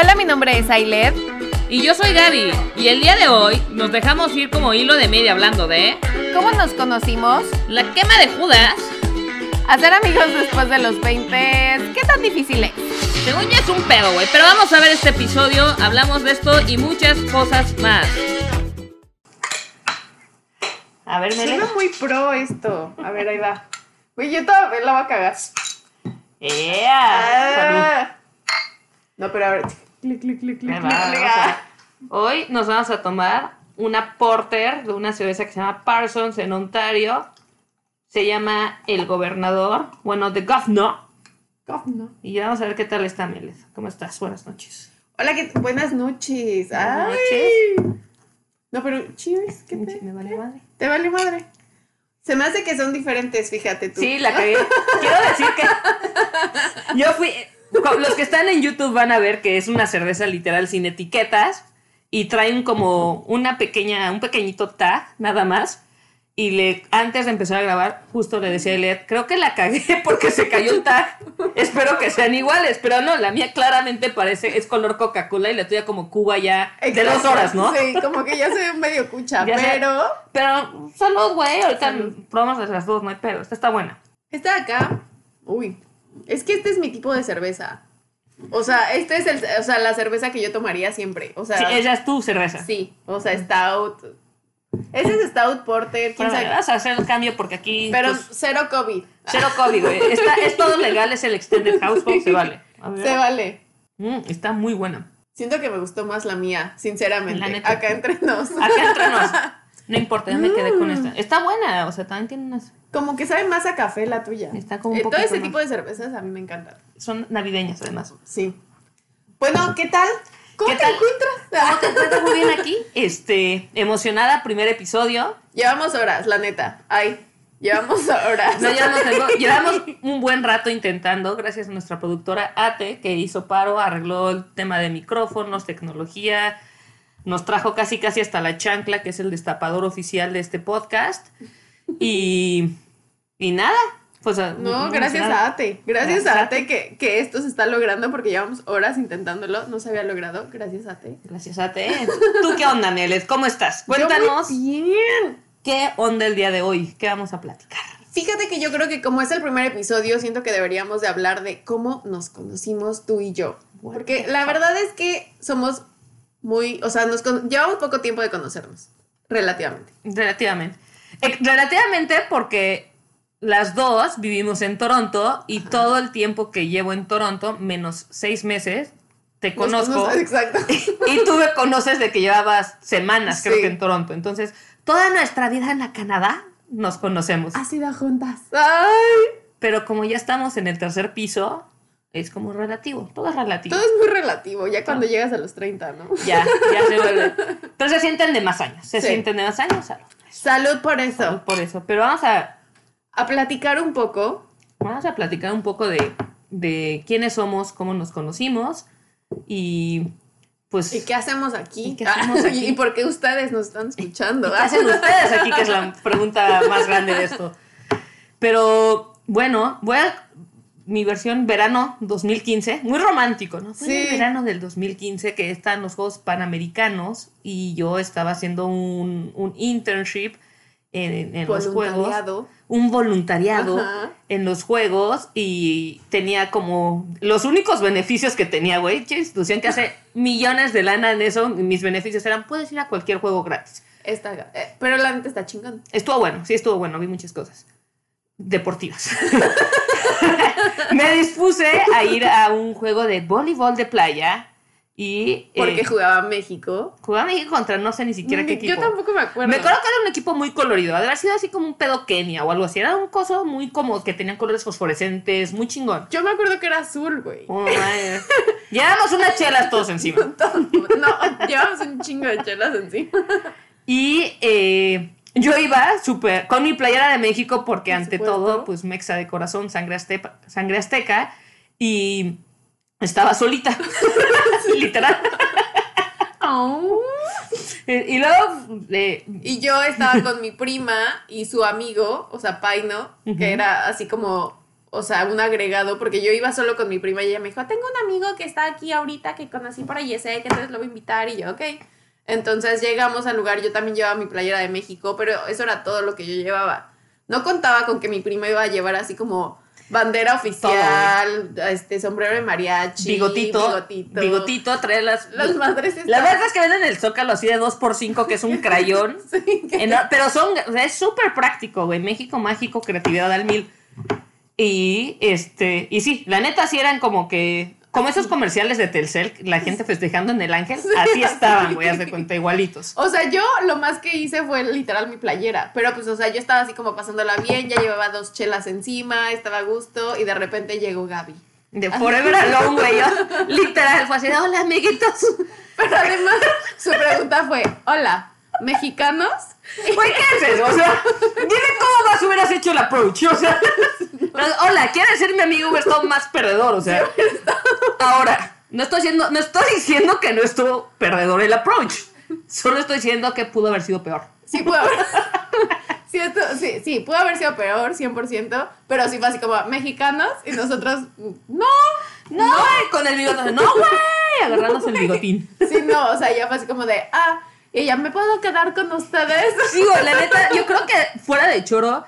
Hola, mi nombre es Ailet. Y yo soy Gaby. Y el día de hoy nos dejamos ir como hilo de media hablando de. ¿Cómo nos conocimos? La quema de Judas. Hacer amigos después de los 20. ¿Qué tan difícil es? Según ya es un pedo, güey. Pero vamos a ver este episodio. Hablamos de esto y muchas cosas más. A ver, Mele. Suena muy pro esto. A ver, ahí va. Güey, yo todavía la voy a cagar. ¡Ea! Salud. Ah. No, pero a ver. Clic, clic, clic, clic. Hoy nos vamos a tomar una porter de una cerveza que se llama Parsons en Ontario. Se llama El Gobernador. Bueno, The Governor. Governor. Y vamos a ver qué tal está, Meles. ¿Cómo estás? Buenas noches. Hola, ¿qué- buenas noches. Buenas Ay. No, pero cheers. ¿Qué te, Me vale madre. te vale madre? Se me hace que son diferentes, fíjate tú. Sí, la cagué. Quiero decir que yo fui. Los que están en YouTube van a ver que es una cerveza literal sin etiquetas y traen como una pequeña, un pequeñito tag, nada más. Y le, antes de empezar a grabar, justo le decía a Elliot, creo que la cagué porque se cayó el tag. Espero que sean iguales, pero no, la mía claramente parece, es color Coca-Cola y la tuya como Cuba ya de dos horas, ¿no? Sí, como que ya se ve medio cucha, Ya sé. pero Pero salud, güey, ahorita Salud. probamos las dos, no hay pedo, esta está buena. esta de acá, uy, es que este es mi tipo de cerveza. O sea, este es el, o sea, la cerveza que yo tomaría siempre. O sea, Sí, ella es tu cerveza. sí, o sea, stout. Ese es stout porter, quién sabe. vas a hacer el cambio porque aquí. Pero pues, cero COVID. cero COVID, güey. Está- es todo legal, es el extended household, se vale. Se vale. Mm, está muy buena. Siento que me gustó más la mía, sinceramente. La neta. Acá entre nos. Acá entre nos. No importa, yo me quedé con Mm. esta. Está buena, o sea, también tiene unas. Como que sabe más a café la tuya. Está como un Eh, Todo ese más. tipo de cervezas a mí me encantan. Son navideñas, además. Sí. Bueno, ¿qué tal? ¿Cómo ¿Qué te tal? encuentras? ¿Cómo te encuentras muy bien aquí? Este, emocionada, primer episodio. Llevamos horas, la neta. Ay, llevamos horas. No, llevamos, algo- llevamos un buen rato intentando, gracias a nuestra productora Ate, que hizo paro, arregló el tema de micrófonos, tecnología, nos trajo casi casi hasta la chancla, que es el destapador oficial de este podcast. Y, y nada, pues... No, gracias a Ate. Gracias, a Ate que, que esto se está logrando porque llevamos horas intentándolo. No se había logrado. Gracias a Ate. Gracias a Ate. ¿Tú qué onda, Neles? ¿Cómo estás? Yo muy Cuéntanos bien. qué onda el día de hoy, qué vamos a platicar. Fíjate que yo creo que como es el primer episodio, siento que deberíamos de hablar de cómo nos conocimos tú y yo. Porque la verdad es que somos muy, o sea, nos con- llevamos poco tiempo de conocernos, relativamente. Relativamente. Eh, Relativamente porque las dos vivimos en Toronto y todo el tiempo que llevo en Toronto, menos seis meses, te conozco. Y tú me conoces de que llevabas semanas, creo Sí. que en Toronto. Entonces, toda nuestra vida en la Canadá nos conocemos. Ha sido juntas. Ay. Pero como ya estamos en el tercer piso, es como relativo. Todo es relativo. Todo es muy relativo, ya cuando llegas a los 30, ¿no? Ya, ya se vuelve. Pero se sienten de más años. Se Sí. sienten de más años. salud. Salud por eso. Salud por eso. Pero vamos a A platicar un poco. Vamos a platicar un poco de, de quiénes somos, cómo nos conocimos y pues ¿Y qué hacemos aquí? ¿Y qué hacemos aquí? ¿Y por qué ustedes nos están escuchando? ¿qué hacen ustedes aquí, que es la pregunta más grande de esto. Pero bueno, voy a mi versión verano 2015, muy romántico, ¿no? Fue el verano del 2015 que están los Juegos Panamericanos y yo estaba haciendo un, un internship en, en los Juegos. Voluntariado. un voluntariado Ajá. en los juegos y tenía como los únicos beneficios que tenía, güey, qué institución que hace millones de lana en eso, mis beneficios eran, puedes ir a cualquier juego gratis. Está, eh, pero la neta está chingando. Estuvo bueno, sí estuvo bueno, vi muchas cosas deportivas. Me dispuse a ir a un juego de voleibol de playa y eh, Porque jugaba México. jugaba México contra no sé ni siquiera qué equipo. Yo tampoco me acuerdo. Me acuerdo que era un equipo muy colorido. Haber sido así como un pedo Kenia o algo así. Era un coso muy como que tenían colores fosforescentes, muy chingón. Yo me acuerdo que era azul, güey. Oh. Llevamos unas chelas todos encima. No, llevamos un chingo de chelas encima. Y eh, yo iba súper con mi playera de México porque Por ante todo, pues mexa de corazón, sangre, azteca, sangre azteca. Y estaba solita. Literal. Oh. Y luego, eh, Y yo estaba con mi prima y su amigo, o sea, Paino, que era así como o sea, un agregado, porque yo iba solo con mi prima y ella me dijo, tengo un amigo que está aquí ahorita que conocí por ahí, sé que entonces lo voy a invitar y yo, ok. Entonces llegamos al lugar, yo también llevaba mi playera de México, pero eso era todo lo que yo llevaba. No contaba con que mi prima iba a llevar así como bandera oficial, este sombrero de mariachi, Bigotito, bigotito, bigotito, trae las... las madres La estaban- verdad es que venden el Zócalo así de 2x5, que es un crayón. Sí, que- Eno- pero son, o sea, es súper práctico, güey. México mágico, creatividad al mil. Y este, y sí, la neta sí eran como que, como esos comerciales de Telcel, la gente festejando en el ángel, así estaban, güey, haz de cuenta, igualitos. O sea, yo lo más que hice fue literal mi playera. Pero pues, o sea, yo estaba así como pasándola bien, ya llevaba dos chelas encima, estaba a gusto y de repente llegó Gaby. De Forever Alone, güey. yo, literal, fue así, hola, amiguitos. Pero además, su pregunta fue: Hola, ¿mexicanos? Güey, ¿qué es eso? O sea, dime cómo más hubieras hecho el approach. O sea, hola, ¿quieres ser mi amigo? Hubiera estado más perdedor. O sea, ahora, no estoy, diciendo, no estoy diciendo que no estuvo perdedor el approach. Solo estoy diciendo que pudo haber sido peor. Sí, pudo haber. Sí, esto- sí, sí, pudo haber sido peor, 100%. Pero sí fue así como mexicanos y nosotros, no. No, güey, con el bigote. No, güey, agarrándose el bigotín. Sí, no, o sea, ya fue así como de, ah, y ella, ¿me puedo quedar con ustedes? Güey, la neta, yo creo que fuera de choro,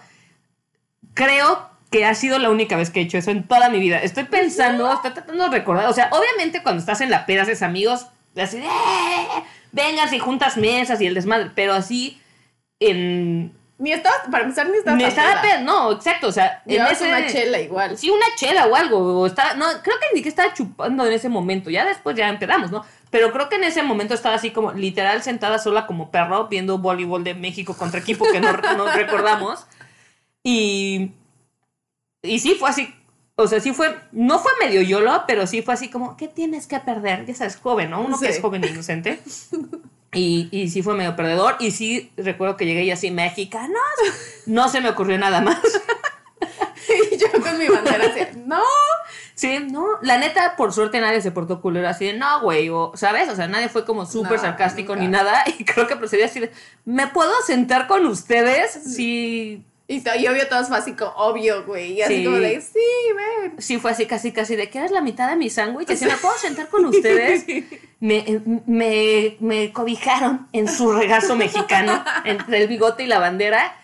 creo que ha sido la única vez que he hecho eso en toda mi vida. Estoy pensando, estoy tratando de recordar. O sea, obviamente cuando estás en la peda haces amigos, así de, "Eh, vengas y juntas mesas y el desmadre, pero así en... Ni estaba, para empezar, ni estaba. Me tan estaba peda. no, exacto, o sea, en ese... una chela igual. Sí, una chela o algo. O estaba, no, creo que ni que estaba chupando en ese momento. Ya después ya empezamos, ¿no? Pero creo que en ese momento estaba así como literal sentada sola como perro viendo voleibol de México contra equipo que no, no recordamos. Y, y sí fue así. O sea, sí fue, no fue medio yolo, pero sí fue así como, ¿qué tienes que perder? Ya sabes, joven, ¿no? Uno que es joven e inocente. Y, y sí fue medio perdedor. Y sí recuerdo que llegué y así, mexicanos. No se me ocurrió nada más. Y yo con mi bandera así, no. Sí, no, la neta, por suerte nadie se portó culero así de, no, güey, o, ¿sabes? O sea, nadie fue como súper No, sarcástico nunca. ni nada, y creo que procedí así de, ¿me puedo sentar con ustedes? Sí, Y, y obvio todo fue así como obvio, güey. Y así Sí. como de, sí, ven. sí fue así casi, casi de, ¿quieres la mitad de mi sándwich? Si me puedo sentar con ustedes, me, me, me cobijaron en su regazo mexicano, entre el bigote y la bandera,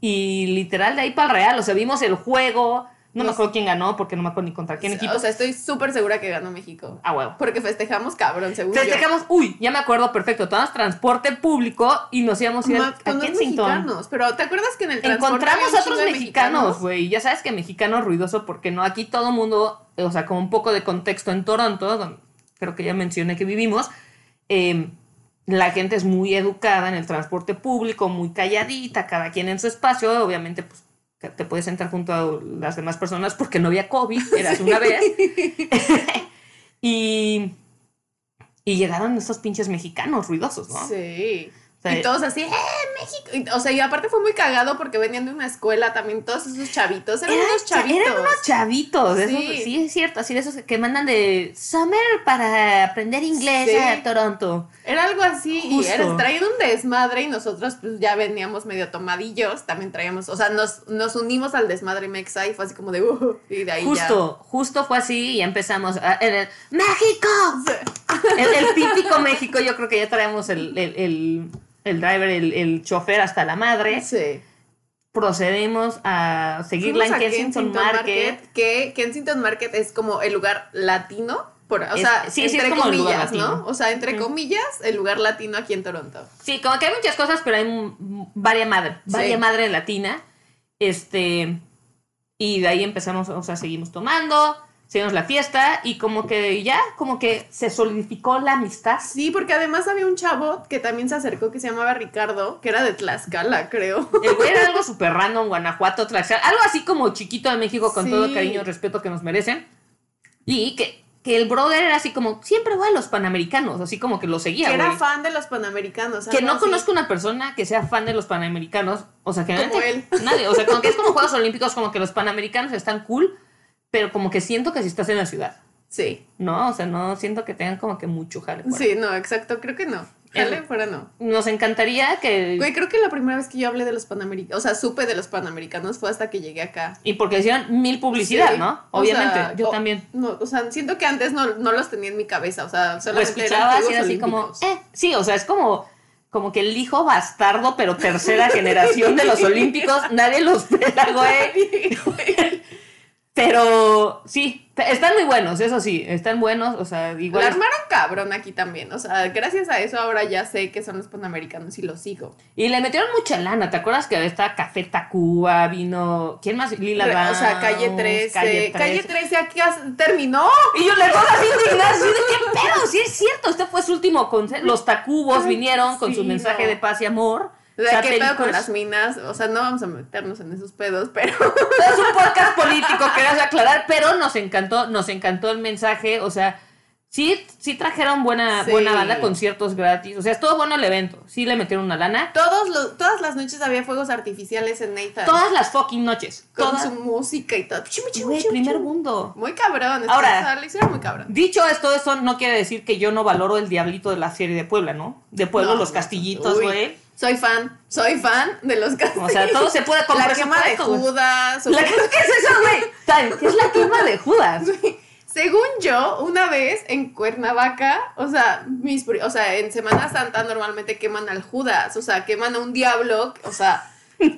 y literal de ahí para el real, o sea, vimos el juego, no me Nos- acuerdo quién ganó, porque no me acuerdo ni contra quién equipo. O sea, estoy súper segura que ganó México. ah, huevo. Porque festejamos cabrón, según yo. Festejamos, uy, ya me acuerdo perfecto, tomamos transporte público y nos íbamos a ir a los Kensington. mexicanos. Pero ¿te acuerdas que en el transporte Encontramos había a un otros mexicanos, güey. Ya sabes que mexicano ruidoso porque no, aquí todo mundo, o sea, con un poco de contexto en Toronto, donde creo que ya mencioné que vivimos, eh, la gente es muy educada en el transporte público, muy calladita, cada quien en su espacio, obviamente, pues te puedes sentar junto a las demás personas porque no había COVID, eras una vez. y, y llegaron estos pinches mexicanos ruidosos, ¿no? Sí. Y todos así, ¡eh, México! Y, o sea, y aparte fue muy cagado porque venían de una escuela también, todos esos chavitos. Eran Eran, unos cha- chavitos. eran unos chavitos, esos- Sí. sí. es cierto, así de esos que mandan de Summer para aprender inglés Sí. a Toronto. Era algo así, y era traían un desmadre y nosotros pues ya veníamos medio tomadillos, también traíamos, o sea, nos, nos unimos al desmadre mexa y fue así como de, uh, y de ahí Justo, justo fue así y empezamos a, en el ¡México! El, el típico México, yo creo que ya traemos el, el, el- el driver, el, el chofer hasta la madre. Sí. Procedemos a seguirla en a Kensington, Market. que Kensington Market es como el lugar latino, por, o Es- sea, sí, sí, entre lugar comillas. ¿no? O sea, entre comillas, el lugar latino aquí en Toronto. Sí, como que hay muchas cosas, pero hay m- varia madre, varia Sí. madre latina. Este, y de ahí empezamos, o sea, seguimos tomando, seguimos la fiesta y como que ya, como que se solidificó la amistad. Sí, porque además había un chavo que también se acercó que se llamaba Ricardo, que era de Tlaxcala, creo. El güey era algo súper random, Guanajuato, Tlaxcala, algo así como chiquito de México con Sí. todo el cariño y respeto que nos merecen. Y que, que el brother era así como, siempre va a los panamericanos, así como que lo seguía, que era fan de los panamericanos. Que no así. conozco una persona que sea fan de los panamericanos. O sea, que Como nadie. O sea, como que es como Juegos Olímpicos, como que los panamericanos están cool, pero como que siento que si estás en la ciudad. Sí, ¿No? O sea, no siento que tengan como que mucho jale. ahí. sí, no, exacto, creo que no. Jale, El- fuera no. Nos encantaría que... Güey, creo que la primera vez que yo hablé de los panamericanos, o sea, supe de los panamericanos fue hasta que llegué acá. Y porque hicieron mil publicidad, Sí. ¿no? O Obviamente, sea, yo o- también. No, o sea, siento que antes no, no los tenía en mi cabeza, o sea, Lo solamente eran escuchabas y Juegos era así como... Eh, sí, o sea, es como... Como que el hijo bastardo, pero tercera generación de los olímpicos, nadie los pela, güey. Pero sí, están muy buenos, eso sí, están buenos, o sea, La igual. armaron cabrón aquí también, o sea, gracias a eso ahora ya sé que son los panamericanos y los sigo. Y le metieron mucha lana, ¿te acuerdas que está Café Tacuba, vino, ¿quién más? Lila Re- o sea, calle 13, calle 13, aquí has- terminó. Y yo le todas así de qué pedo, sí es cierto, este fue su último concierto. Los Tacubos vinieron con sí, su mensaje no. de paz y amor. O sea, qué pedo con las minas, o sea, no vamos a meternos en esos pedos, pero Es un podcast político, querías aclarar, pero nos encantó, nos encantó el mensaje, o sea, sí, sí trajeron buena, Sí. buena banda, conciertos gratis, o sea, estuvo bueno el evento, sí le metieron una lana. todos los, todas las noches había fuegos artificiales en Nathan. Todas las fucking noches, con todas. su música y todo. Güey, primer mundo. Muy cabrón. Ahora- lo hicieron muy cabrón. Dicho esto, eso no quiere decir que yo no valoro el diablito de la serie de Puebla, ¿no? De Puebla, No, los castillitos, güey. Soy fan, soy fan de los castillos. O sea, todo se puede con La quema de. Judas. o La- sea, ¿Qué es eso, güey? ¿Sabes? ¿Qué es la quema de Judas? Según yo, una vez en Cuernavaca, o sea, mis, o sea, en Semana Santa normalmente queman al Judas, o sea, queman a un diablo, o sea,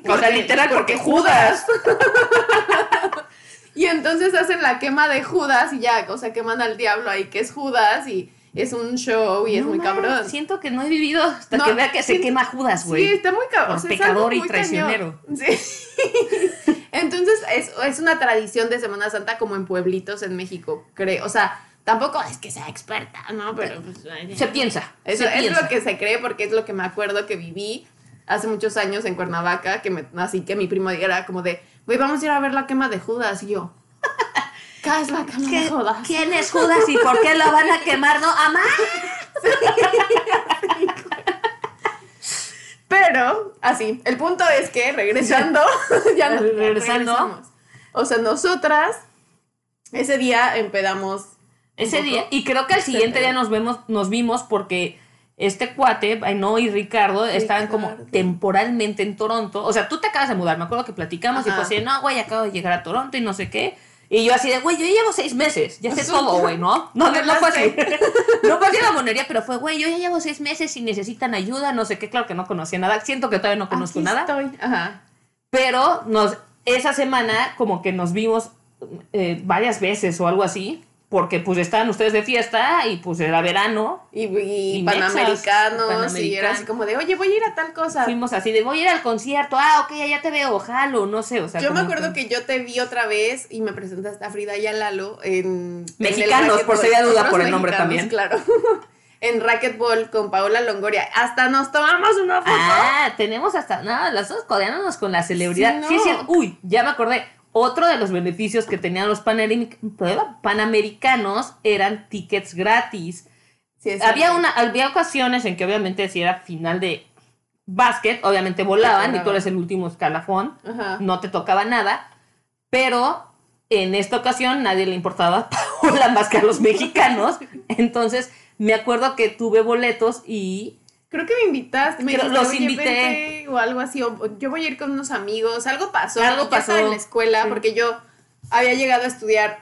O sea, literal, porque Judas. Y entonces hacen la quema de Judas y ya, o sea, queman al diablo ahí que es Judas y es un show y es muy mames, cabrón. Siento que no he vivido hasta No, que vea que se quema Judas, güey. Sí, está muy cabrón. Por pecador y traicionero. Sí. Entonces, es, es una tradición de Semana Santa como en pueblitos en México, creo. O sea, tampoco es que sea experta, ¿no? Pero pues, Se piensa. Eso se es piensa. lo que se cree porque es lo que me acuerdo que viví hace muchos años en Cuernavaca, que me, así que mi primo era como de, güey, vamos a ir a ver la quema de Judas. Y yo, ¿qué es la quema ¿Qué- de Judas? ¿Quién es Judas y por qué lo van a quemar? No, amá. Pero, así, el punto es que regresando, ya no, Regresando. regresamos. O sea, nosotras ese día empedamos. Ese día, y creo que al siguiente día nos vemos, nos vimos porque este cuate, no y Ricardo, estaban como temporalmente en Toronto. O sea, tú te acabas de mudar, me acuerdo que platicamos y pues no, güey, acabo de llegar a Toronto y no sé qué. Y yo así de, güey, yo ya llevo seis meses, ya sé todo, güey, ¿no? No, no, no fue así. No fue así la monería, pero fue, güey, yo ya llevo seis meses y necesitan ayuda, no sé qué, claro que no conocía nada. Siento que todavía no conozco Aquí nada. estoy. Ajá. Pero nos, esa semana como que nos vimos eh, varias veces o algo así, porque pues estaban ustedes de fiesta y pues era verano. Y, y Y panamericanos, y era así como de, oye, voy a ir a tal cosa. Fuimos así de voy a ir al concierto, ah, ok, ya te veo, jalo, no sé, o sea. yo me acuerdo que yo te vi otra vez y me presentaste a Frida y a Lalo en... Mexicanos, en por si había duda por el nombre también. Claro. en Racquetball con Paola Longoria. Hasta nos tomamos una foto. Ah, tenemos hasta, no, las dos codeándonos con la celebridad. Sí, Sí, no. sí, uy, ya me acordé. Otro de los beneficios que tenían los panameric- panamericanos eran tickets gratis. Sí, había una había ocasiones en que obviamente si era final de básquet, obviamente volaban y tú eres el último escalafón, Ajá. no te tocaba nada, pero en esta ocasión nadie le importaba a Paola más que a los mexicanos, entonces me acuerdo que tuve boletos y Creo que me invitaste, me dijiste, los "Oye, invité". vente", o algo así, o yo voy a ir con unos amigos, algo pasó, Algo pasó, en la escuela sí. porque yo había llegado a estudiar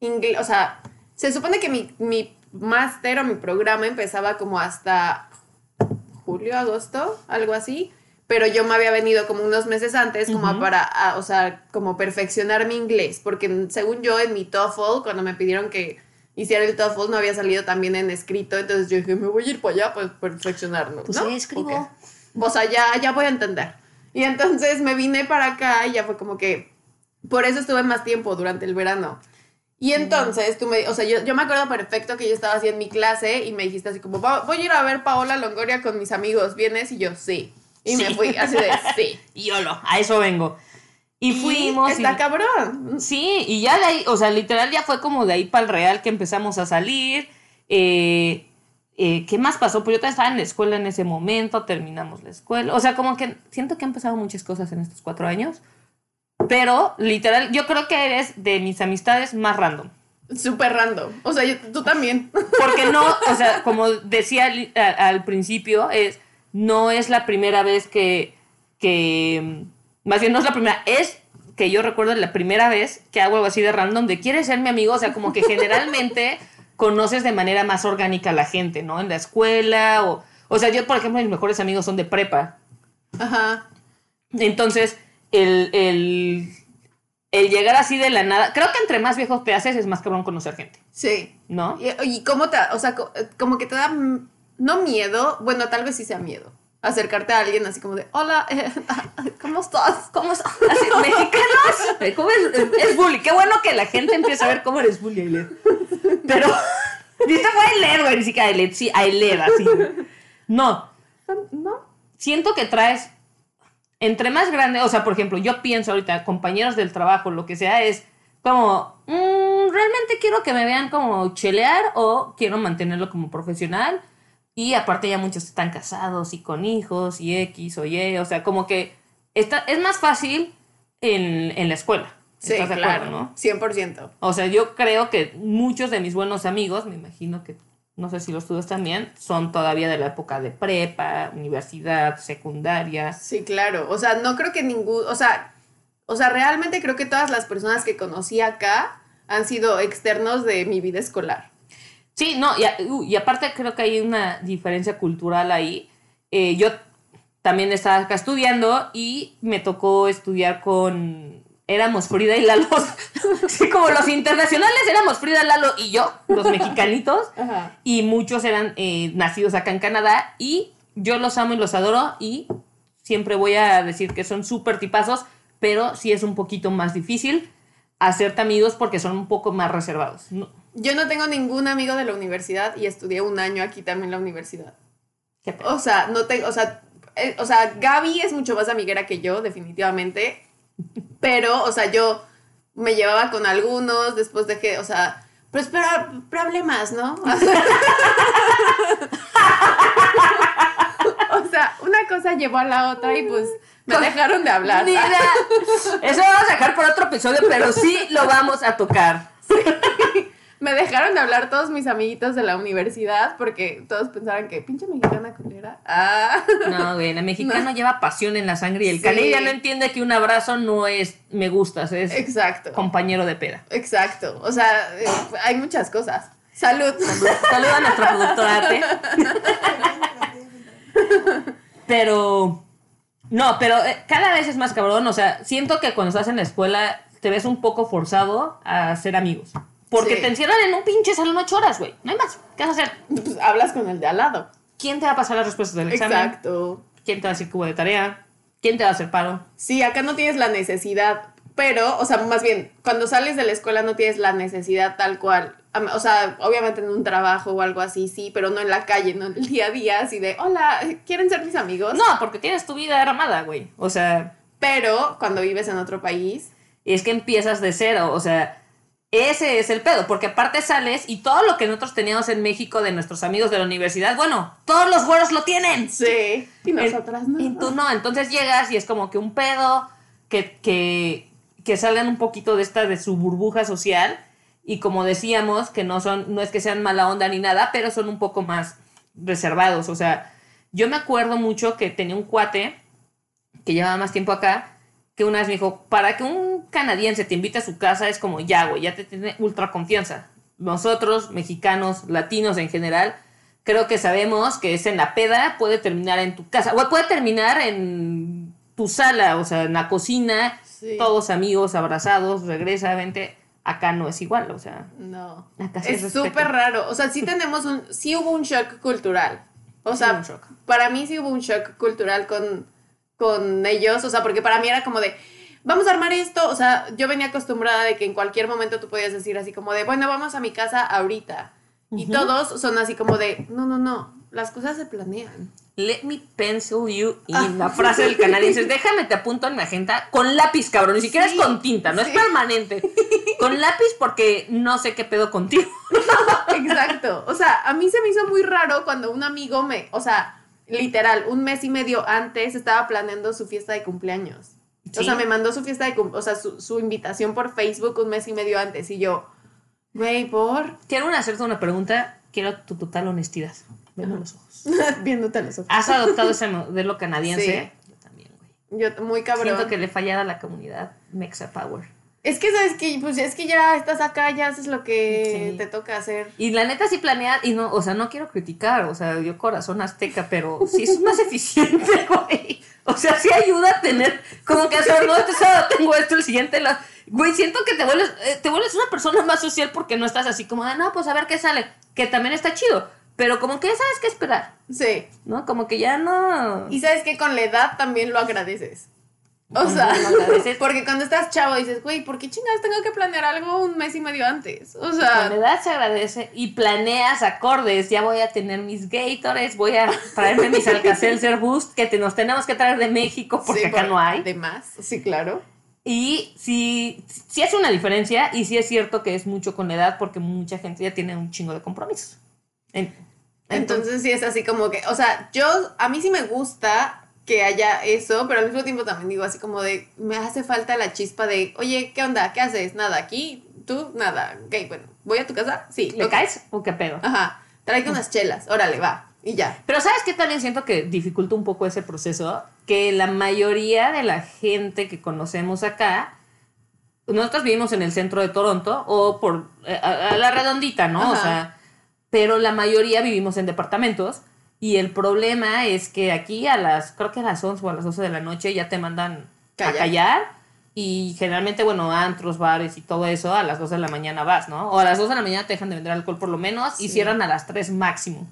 inglés, o sea, se supone que mi, mi máster o mi programa empezaba como hasta julio, agosto, algo así, pero yo me había venido como unos meses antes como para, o sea, como perfeccionar mi inglés, porque según yo en mi TOEFL, cuando me pidieron que hiciera el TOEFL, no había salido también en escrito, entonces yo dije, me voy a ir para allá para perfeccionarlo, Pues ¿no? ahí escribo. Ok. O sea, ya, ya voy a entender. Y entonces me vine para acá y ya fue como que, por eso estuve más tiempo durante el verano. Y entonces tú me, o sea, yo, yo me acuerdo perfecto que yo estaba así en mi clase y me dijiste así como, "Va- voy a ir a ver Paola Longoria con mis amigos, ¿vienes? Y yo, sí. Y me Sí. fui así de, sí. YOLO, a eso vengo. Y, fuimos. Está y- cabrón. Sí, y ya de ahí, o sea, literal ya fue como de ahí para el real que empezamos a salir. Eh, eh, ¿Qué más pasó? Pues yo también estaba en la escuela en ese momento, terminamos la escuela. O sea, como que siento que han pasado muchas cosas en estos cuatro años. Pero, literal, yo creo que eres de mis amistades más random. Súper random. O sea, yo- tú también. Porque no, o sea, como decía al, al principio, es, no es la primera vez que, que, más bien no es la primera, es que yo recuerdo la primera vez que hago algo así de random, de quieres ser mi amigo, o sea, como que generalmente conoces de manera más orgánica a la gente, ¿no? En la escuela o, o sea, yo, por ejemplo, mis mejores amigos son de prepa. Ajá. Entonces, el, el, el llegar así de la nada, creo que entre más viejos te haces es más cabrón conocer gente, Sí. ¿no? Y, y cómo te, o sea, co- como que te da, no miedo, bueno, tal vez sí sea miedo, acercarte a alguien así como de, hola, eh, ¿cómo estás? ¿Cómo? Así, mexicanos. ¿Cómo es, es bully? Qué bueno que la gente empieza a ver cómo eres bully, Ailet. Pero, dice fue Ailet, güey, ni siquiera Ailet, sí, Ailet, así. No, ¿No? siento que traes, entre más grande, o sea, por ejemplo, yo pienso ahorita, compañeros del trabajo, lo que sea, es como, mm, realmente quiero que me vean como chelear o quiero mantenerlo como profesional. Y aparte ya muchos están casados y con hijos y X o Y, o sea, como que está, es más fácil en, en la escuela. Sí, ¿Estás de claro, acuerdo, no? 100%. O sea, yo creo que muchos de mis buenos amigos, me imagino que, no sé si los tuyos también, son todavía de la época de prepa, universidad, secundaria. Sí, claro. O sea, no creo que ningún, o sea, o sea, realmente creo que todas las personas que conocí acá han sido externos de mi vida escolar. Sí, no, y, a- uh, y aparte creo que hay una diferencia cultural ahí. Eh, yo también estaba acá estudiando y me tocó estudiar con... Éramos Frida y Lalo. sí, como los internacionales éramos Frida, Lalo y yo, los mexicanitos. Ajá. y muchos eran eh, nacidos acá en Canadá y yo los amo y los adoro y siempre voy a decir que son súper tipazos, pero sí es un poquito más difícil hacerte amigos porque son un poco más reservados. No, Yo no tengo ningún amigo de la universidad y estudié un año aquí también en la universidad. O sea, no tengo, o sea, eh, o sea, Gaby es mucho más amiguera que yo, definitivamente. Pero, o sea, yo me llevaba con algunos, después dejé, o sea, pero espera, problemas, ¿no? o sea, una cosa llevó a la otra y pues me dejaron de hablar. Mira, eso lo vamos a dejar por otro episodio, pero sí lo vamos a tocar. Me dejaron de hablar todos mis amiguitos de la universidad porque todos pensaban que pinche mexicana culera. Ah. No, güey, el mexicano lleva pasión en la sangre y el Sí. canadiano no entiende que un abrazo no es me gustas, es Exacto. compañero de peda. Exacto. O sea, eh, hay muchas cosas. Salud. Saluda a nuestra productora. Pero. No, pero eh, cada vez es más cabrón. O sea, siento que cuando estás en la escuela te ves un poco forzado a ser amigos. Porque Sí. te encierran en un pinche salón ocho horas, güey. No hay más. ¿Qué vas a hacer? Pues hablas con el de al lado. ¿Quién te va a pasar las respuestas del examen? Exacto. ¿Quién te va a decir hubo de tarea? ¿Quién te va a hacer paro? Sí, acá no tienes la necesidad, pero, o sea, más bien, cuando sales de la escuela no tienes la necesidad tal cual. O sea, obviamente en un trabajo o algo así, sí, pero no en la calle, no en el día a día, así de, hola, ¿quieren ser mis amigos? No, porque tienes tu vida armada, güey. O sea, Pero cuando vives en otro país, es que empiezas de cero, o sea, ese es el pedo, porque aparte sales y todo lo que nosotros teníamos en México de nuestros amigos de la universidad, bueno, todos los güeros lo tienen. sí, y nosotras no. Y tú no, entonces llegas y es como que un pedo, que, que, que salgan un poquito de esta, de su burbuja social, y como decíamos, que no son, no es que sean mala onda ni nada, pero son un poco más reservados, o sea, yo me acuerdo mucho que tenía un cuate que llevaba más tiempo acá, que una vez me dijo, para que un canadiense te invite a su casa es como ya, güey, ya te tiene ultra confianza. Nosotros, mexicanos, latinos en general, creo que sabemos que es en la peda, puede terminar en tu casa, o puede terminar en tu sala, o sea, en la cocina, Sí. todos amigos, abrazados, regresa, vente. Acá no es igual, o sea, No. acá sí Es súper raro. O sea, sí tenemos un. Sí hubo un shock cultural. O sea, para mí sí hubo un shock cultural con, con ellos. O sea, porque para mí era como de. Vamos a armar esto. O sea, yo venía acostumbrada de que en cualquier momento tú podías decir así como de, bueno, vamos a mi casa ahorita. Y todos son así como de, no, no, no. Las cosas se planean. Let me pencil you in. La frase del canadiense es, déjame te apunto en mi agenda con lápiz, cabrón. Ni siquiera Sí, es con tinta, no sí. es permanente. Con lápiz porque no sé qué pedo contigo. Exacto. O sea, a mí se me hizo muy raro cuando un amigo me, o sea, literal, un mes y medio antes estaba planeando su fiesta de cumpleaños. O sea, me mandó su fiesta de cum- o sea, su, su invitación por Facebook un mes y medio antes y yo, Güey, por. Quiero hacerte una pregunta. Quiero tu total honestidad. Venme los ojos. Viéndote a los ojos. ¿Has adoptado ese modelo canadiense? Sí. Yo también, güey. Yo, muy cabrón. Siento que le fallara a la comunidad Mexa Power. Es que sabes que, pues es que ya estás acá, ya haces lo que Sí. te toca hacer. Y la neta sí planea, y no, o sea, no quiero criticar, o sea, yo corazón azteca, pero sí es más eficiente, güey. O sea, sí ayuda a tener, como que hacer, no, este sábado tengo esto, el siguiente, la... Güey, siento que te vuelves, eh, te vuelves una persona más social porque no estás así como, de, no, pues a ver qué sale, que también está chido, pero como que ya sabes qué esperar, Sí. ¿no? Como que ya no... Y sabes que con la edad también lo agradeces. O sea, porque cuando estás chavo dices, güey, ¿por qué chingados tengo que planear algo un mes y medio antes? O Con sea, edad se agradece y planeas acordes. Ya voy a tener mis Gators, voy a traerme mis Alka-Seltzer Boost que te, nos tenemos que traer de México porque sí, acá por- no hay. De más, sí, claro. Y sí, sí hace una diferencia y sí es cierto que es mucho con la edad porque mucha gente ya tiene un chingo de compromisos. En- Entonces sí es así como que, o sea, yo, a mí sí me gusta que haya eso, pero al mismo tiempo también digo así como de, me hace falta la chispa de, oye, ¿qué onda? ¿Qué haces? Nada, aquí, tú, nada. Ok, bueno, ¿voy a tu casa? Sí. ¿Le ok. caes o qué pedo? Ajá, tráete unas chelas, órale, va, y ya. Pero ¿sabes qué también siento que dificulta un poco ese proceso? Que la mayoría de la gente que conocemos acá, nosotros vivimos en el centro de Toronto o por eh, a, a la redondita, ¿no? O sea, pero la mayoría vivimos en departamentos y el problema es que aquí a las, creo que a las 11 o a las 12 de la noche ya te mandan Callar. a callar y generalmente, bueno, antros, bares y todo eso, a las 2 de la mañana vas, ¿no? O a las 2 de la mañana te dejan de vender alcohol por lo menos y Sí. cierran a las 3 máximo.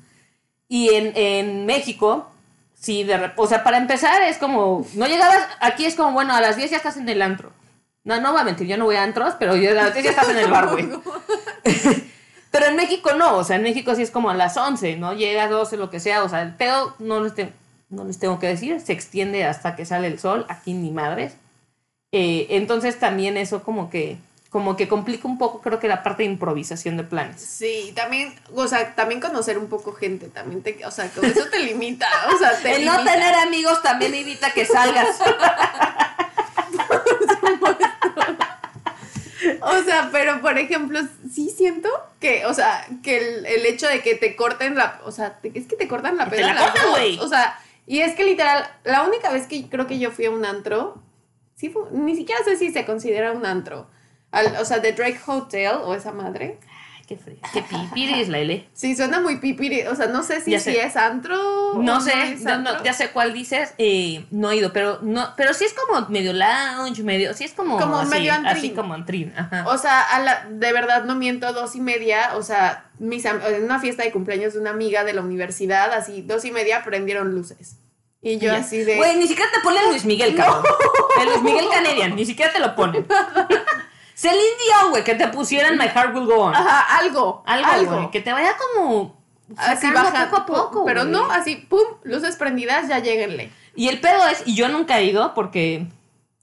Y en, en México, sí, de o sea, para empezar es como, no llegabas, aquí es como, bueno, a las 10 ya estás en el antro. No, no voy a mentir, yo no voy a antros, pero yo a las 10 ya estás en el bar, güey. pero en México no, o sea, en México sí es como a las 11, ¿no? Llega a 12, lo que sea, o sea, el pedo, no les, te- no les tengo que decir, se extiende hasta que sale el sol, aquí ni madres. Eh, entonces también eso como que, como que complica un poco, creo que la parte de improvisación de planes. Sí, también, o sea, también conocer un poco gente, también te, o sea, con eso te limita, o sea, te El no limita. tener amigos también evita que salgas. O sea, pero por ejemplo, sí siento que, o sea, que el, el hecho de que te corten la, o sea, te- es que te cortan la Te peda güey. O sea, y es que literal, la única vez que creo que yo fui a un antro, sí fue- ni siquiera sé si se considera un antro. Al- o sea, de Drake Hotel o esa madre. Qué frío. Qué pipiris, la L. Sí, suena muy pipiri. O sea, no sé si, si es antro. No sé, no, ya sé cuál dices. eh, no he ido, pero no, pero sí es como medio lounge, medio, sí es como, Como así, medio antrín. así como antrín. Ajá. O sea, a la, de verdad no miento, dos y media, o sea, mis, en una fiesta de cumpleaños de una amiga de la universidad, así, dos y media prendieron luces. Y yo Ya. así de... Güey, ni siquiera te ponen Luis Miguel, cabrón. El Luis Miguel Canadian, ni siquiera te lo ponen. Celine Dion, güey, que te pusieran My Heart Will Go On. Ajá, algo, Algo, algo. que te vaya como Así baja poco a poco. Pero no, así, pum, luces prendidas, ya lleguenle. Y el pedo es, y yo nunca he ido porque,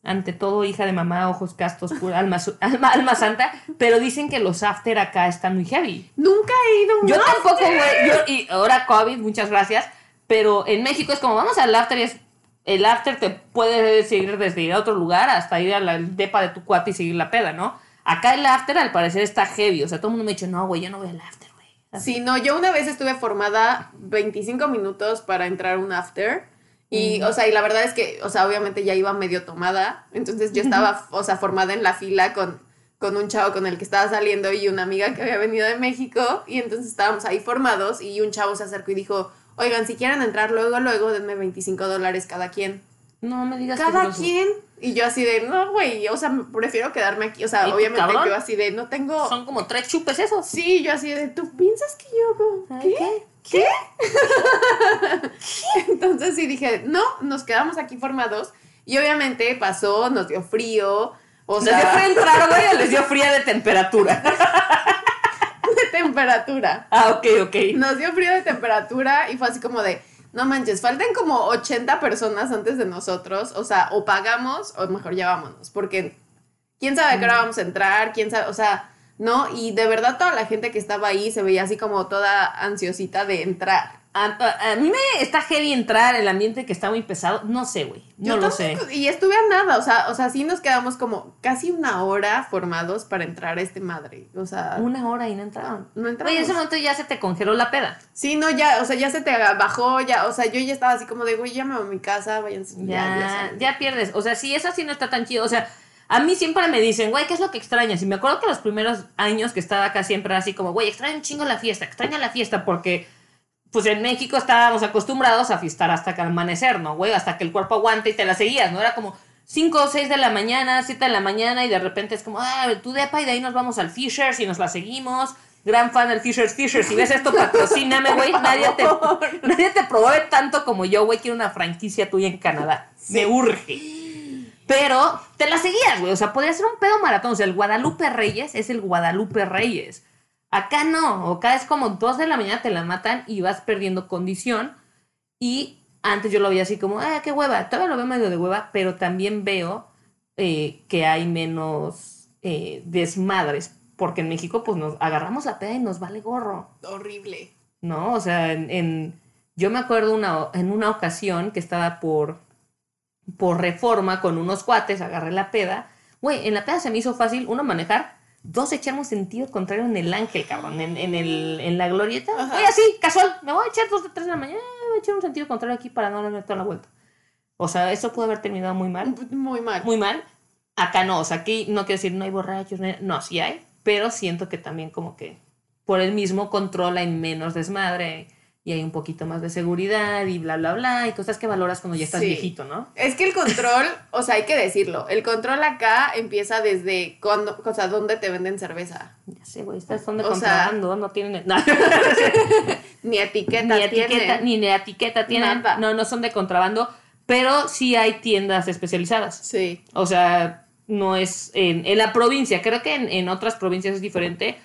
ante todo, hija de mamá, ojos castos, pura alma, alma, alma santa, pero dicen que los after acá están muy heavy. Nunca he ido a un Yo after. tampoco, güey. Y ahora COVID, muchas gracias. Pero en México es como, vamos al after y es. El after te puede seguir desde ir a otro lugar hasta ir a la depa de tu cuate y seguir la peda, ¿no? Acá el after al parecer está heavy. O sea, todo el mundo me ha dicho, no, güey, yo no voy al after, güey. Sí, no, yo una vez estuve formada 25 minutos para entrar a un after. Y, o sea, y la verdad es que, o sea, obviamente ya iba medio tomada. Entonces yo estaba, o sea, formada en la fila con, con un chavo con el que estaba saliendo y una amiga que había venido de México. Y entonces estábamos ahí formados y un chavo se acercó y dijo, oigan, si quieren entrar luego, luego, denme 25 dólares cada quien. No me digas Cada quien. Y yo así de, no, güey, o sea, prefiero quedarme aquí. O sea, ¿Y tú, obviamente cabrón? yo así de, no tengo... Son como tres chupes esos. Sí, yo así de, ¿tú piensas que yo hago? ¿Qué? ¿Qué? ¿Qué? Entonces sí dije, no, nos quedamos aquí formados. Y obviamente pasó, nos dio frío. O ¿Les dio frío sea, entrar, güey, les dio fría de temperatura? temperatura. ah, ok, ok. Nos dio frío de temperatura y fue así como de, no manches, faltan como 80 personas antes de nosotros. O sea, o pagamos o mejor ya vámonos. Porque quién sabe a qué hora vamos a entrar, quién sabe, o sea, ¿no? Y de verdad toda la gente que estaba ahí se veía así como toda ansiosita de entrar. A, a- mí me está heavy entrar el ambiente que está muy pesado. No sé, güey. No Yo lo sé. Y estuve a nada, o sea, o sea, sí nos quedamos como casi una hora formados para entrar a este madre. O sea, Una hora y no entraron. no entramos. Oye, en ese momento ya se te congeló la peda. Sí, no, ya, o sea, ya se te bajó, ya, o sea, yo ya estaba así como de, güey, ya me voy a mi casa, váyanse. Ya, ya, ya, pierdes. O sea, sí, eso sí no está tan chido. O sea, a mí siempre me dicen, güey, ¿qué es lo que extrañas? Y me acuerdo que los primeros años que estaba acá siempre era así como, güey, extraño un chingo la fiesta, extraño la fiesta porque, pues en México estábamos acostumbrados a fiestar hasta que amanecer, ¿no, güey? Hasta que el cuerpo aguante y te la seguías, ¿no? Era como 5 o 6 de la mañana, 7 de la mañana y de repente es como, ah, tu depa y de ahí nos vamos al Fishers y nos la seguimos. Gran fan del Fishers Fishers. Si ves esto, patrocíname, güey. Nadie te, nadie te promueve tanto como yo, güey. Quiero una franquicia tuya en Canadá. Me urge. Pero te la seguías, güey. O sea, podría ser un pedo maratón. O sea, el Guadalupe Reyes es el Guadalupe Reyes. Acá no. Acá es como 2 de la mañana te la matan y vas perdiendo condición. Y antes yo lo veía así como, ah, qué hueva. Todavía lo veo medio de hueva, pero también veo eh, que hay menos eh, desmadres. Porque en México, pues nos agarramos la peda y nos vale gorro. Horrible. ¿no? O sea, en, en- yo me acuerdo una, en una ocasión que estaba por, por reforma con unos cuates, agarré la peda. Güey, en la peda se me hizo fácil, uno manejar, dos echamos sentido contrario en el ángel, cabrón, en, en, el, en la glorieta. Ajá. Güey, así, casual, me voy a echar dos de tres de la mañana, voy a echar un sentido contrario aquí para no darme toda la vuelta. O sea, eso pudo haber terminado muy mal Muy mal. muy mal. Acá no, o sea, aquí no quiero decir no hay borrachos, no, hay- no, sí hay, pero siento que también como que por el mismo control hay menos desmadre y hay un poquito más de seguridad y bla, bla, bla, y cosas que valoras cuando ya estás Sí. viejito, ¿no? Es que el control, o sea, hay que decirlo, el control acá empieza desde cuando, o sea, dónde te venden cerveza. Ya sé, güey, estas son de contrabando, no tienen... No, Ni etiqueta ni etiqueta, tienen. ni de etiqueta tienen, Nada. no, no son de contrabando, pero sí hay tiendas especializadas. Sí. O sea, no es en, en la provincia. Creo que en, en otras provincias es diferente.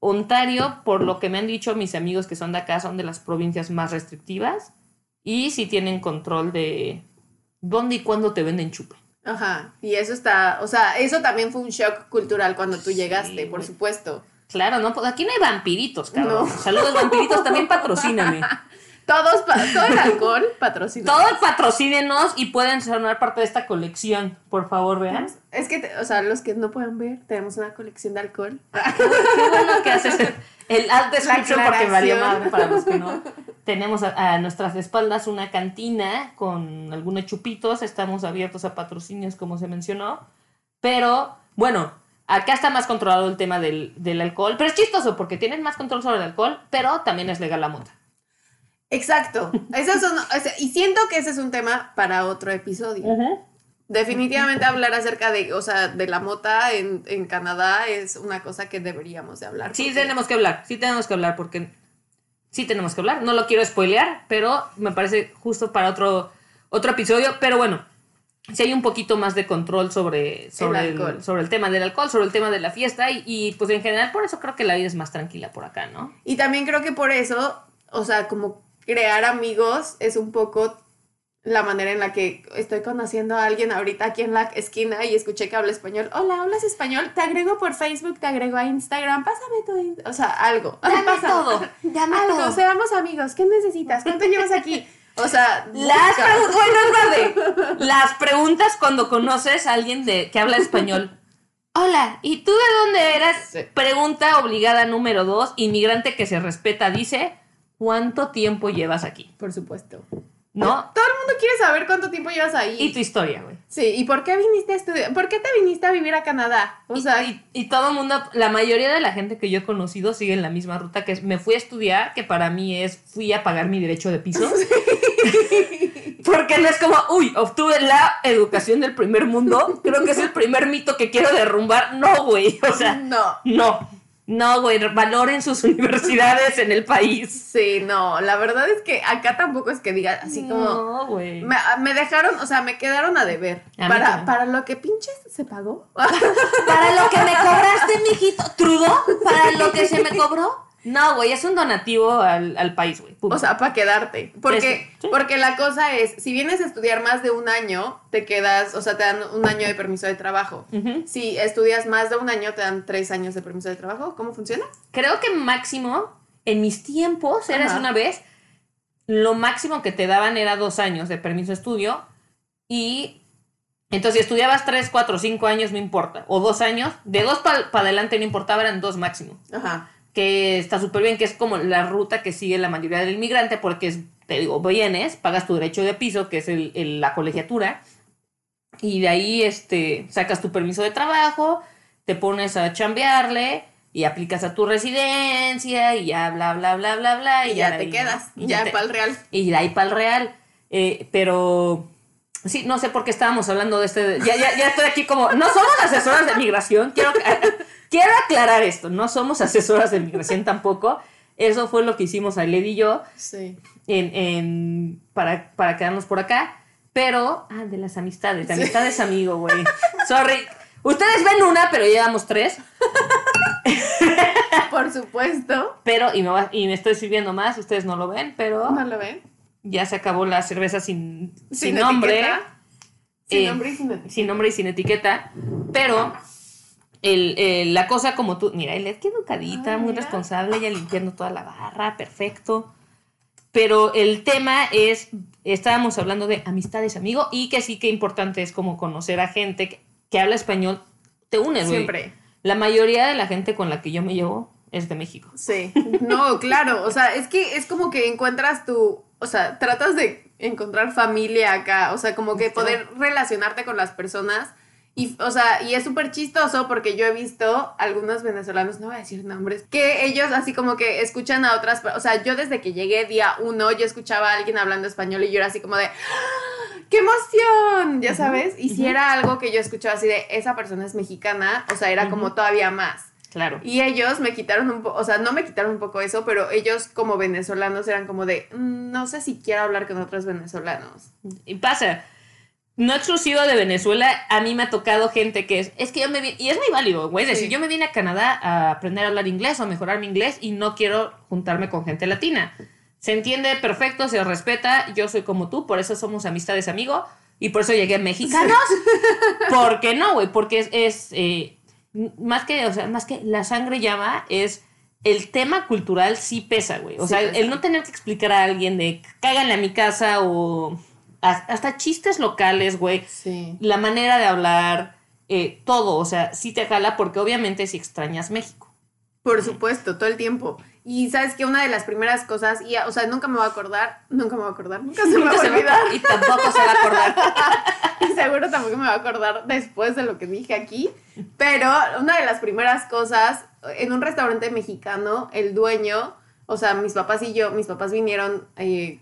Ontario, por lo que me han dicho mis amigos que son de acá, son de las provincias más restrictivas y sí tienen control de dónde y cuándo te venden chupe. Ajá. Y eso está, o sea, eso también fue un shock cultural cuando tú llegaste, por supuesto. Claro, no, pues aquí no hay vampiritos, cabrón. No. Saludos vampiritos, también patrocíname. Todos, todo el alcohol patrocinado. Todos patrocínenos y pueden formar parte de esta colección, por favor, vean. Es que, te- o sea, los que no puedan ver, tenemos una colección de alcohol. Qué bueno que haces el, ad description porque valió madre para los que no. Tenemos a, a nuestras espaldas una cantina con algunos chupitos. Estamos abiertos a patrocinios, como se mencionó. Pero, bueno, acá está más controlado el tema del, del alcohol. Pero es chistoso porque tienen más control sobre el alcohol, pero también es legal la mota. Exacto. Esos son, y siento que ese es un tema para otro episodio. Definitivamente hablar acerca de, o sea, de la mota en, en Canadá es una cosa que deberíamos de hablar. Sí, tenemos que hablar. Sí, tenemos que hablar porque sí tenemos que hablar. No lo quiero spoilear, pero me parece justo para otro, otro episodio. Pero bueno, si hay un poquito más de control sobre, sobre, el, alcohol. sobre el tema del alcohol, sobre el tema de la fiesta. Y, y, pues en general, por eso creo que la vida es más tranquila por acá, ¿no? Y también creo que por eso, o sea, como crear amigos es un poco la manera en la que estoy conociendo a alguien ahorita aquí en la esquina y escuché que habla español. Hola, ¿hablas español? Te agrego por Facebook, te agrego a Instagram, pásame tu... in- O sea, algo. Dame Pásame. todo, dame algo, todo. seamos amigos. ¿Qué necesitas? ¿Cuánto llevas aquí? O sea, Las preguntas, bueno. Las preguntas cuando conoces a alguien de, que habla español. Hola, ¿y tú de dónde eras? Sí. Pregunta obligada número dos, inmigrante que se respeta, dice, ¿cuánto tiempo llevas aquí? Por supuesto. ¿No? Todo el mundo quiere saber cuánto tiempo llevas ahí. Y tu historia, güey. Sí, ¿y por qué viniste a estudiar? ¿Por qué te viniste a vivir a Canadá? O Y- sea, y, y todo el mundo, la mayoría de la gente que yo he conocido sigue en la misma ruta que es, me fui a estudiar, que para mí es, fui a pagar mi derecho de piso. Porque no es como, uy, obtuve la educación del primer mundo. Creo que es el primer mito que quiero derrumbar. No, güey. O sea, no. no. No, güey. Valoren sus universidades en el país. Sí, no, la verdad es que acá tampoco es que diga así como... No, güey. Me, me dejaron, o sea, me quedaron a deber. A para, para lo que pinches se pagó. Para lo que me cobraste, mijito. ¿Trudo? ¿Para lo que se me cobró? No, güey, es un donativo al, al país, güey. O sea, para quedarte. Porque, sí. porque la cosa es, si vienes a estudiar más de un año, te quedas, o sea, te dan un año de permiso de trabajo. Ujú. Si estudias más de un año, te dan tres años de permiso de trabajo. ¿Cómo funciona? Creo que máximo, en mis tiempos, eras Ajá. una vez, lo máximo que te daban era dos años de permiso de estudio y entonces si estudiabas tres, cuatro, cinco años no importa, o dos años, de dos para adelante no importaba, eran dos máximo. Ajá. Que está súper bien, que es como la ruta que sigue la mayoría del inmigrante, porque es, te digo, vienes, pagas tu derecho de piso, que es el- el- la colegiatura, y de ahí este, sacas tu permiso de trabajo, te pones a chambearle y aplicas a tu residencia y ya bla bla bla bla bla Y ya te ahí, quedas. Y Ya te- para el real. y de ahí para el real. Eh, pero sí, no sé por qué estábamos hablando de este. Ya, ya, ya estoy aquí como. No somos asesoras de migración. Quiero, quiero aclarar esto. No somos asesoras de migración tampoco. Eso fue lo que hicimos Ailed y yo Sí. en, en- para, para quedarnos por acá. Pero, ah, de las amistades. De Sí. amistades amigo, güey. Sorry. Ustedes ven una, pero llevamos tres. Por supuesto. Pero, y me, va- y me estoy sirviendo más. Ustedes no lo ven, pero ¿No lo ven? ya se acabó la cerveza sin, sin, Sin nombre. etiqueta. Sin Eh, nombre y sin etiqueta. sin nombre y sin etiqueta. Pero el, el- la cosa como tú, mira, él es que educadita, Ah, muy mira. responsable, ella limpiando toda la barra, perfecto. Pero el tema es, estábamos hablando de amistades, amigo, y que sí que importante es como conocer a gente que, que habla español, te unes, güey. Siempre. La mayoría de la gente con la que yo me llevo es de México. Sí. No, claro. O sea, es que es como que encuentras tu. O sea, tratas de encontrar familia acá. O sea, como que poder relacionarte con las personas. Y, o sea, y es súper chistoso porque yo he visto algunos venezolanos, no voy a decir nombres, que ellos así como que escuchan a otras, o sea, yo desde que llegué día uno, yo escuchaba a alguien hablando español y yo era así como de, ¡Ah! ¡qué emoción! Ya sabes, y si era algo que yo escuchaba así de, esa persona es mexicana, o sea, era como todavía más. Claro. Y ellos me quitaron un poco, o sea, no me quitaron un poco eso, pero ellos como venezolanos eran como de, "Mm, no sé si quiero hablar con otros venezolanos. Y pasa. No exclusivo de Venezuela, a mí me ha tocado gente que es, es que yo me vine, y es muy válido, güey, es decir, Sí. yo me vine a Canadá a aprender a hablar inglés o a mejorar mi inglés y no quiero juntarme con gente latina. Se entiende perfecto, se respeta, yo soy como tú, por eso somos amistades amigo y por eso llegué a mexicanos. ¿Por qué no, güey? Porque es, es, eh, más que, o sea, más que la sangre llama, es el tema cultural sí pesa, güey. O Sí sea, pesa. el no tener que explicar a alguien de cáganle a mi casa o hasta chistes locales, güey. Sí. La manera de hablar, eh, todo, o sea, sí te jala porque obviamente si extrañas México. Por supuesto, todo el tiempo. Y sabes que una de las primeras cosas, y, o sea, nunca me voy a acordar, nunca me voy a acordar, nunca se me va a olvidar. y tampoco se va a acordar. y seguro tampoco me va a acordar después de lo que dije aquí. Pero una de las primeras cosas, en un restaurante mexicano, el dueño, o sea, mis papás y yo, mis papás vinieron eh,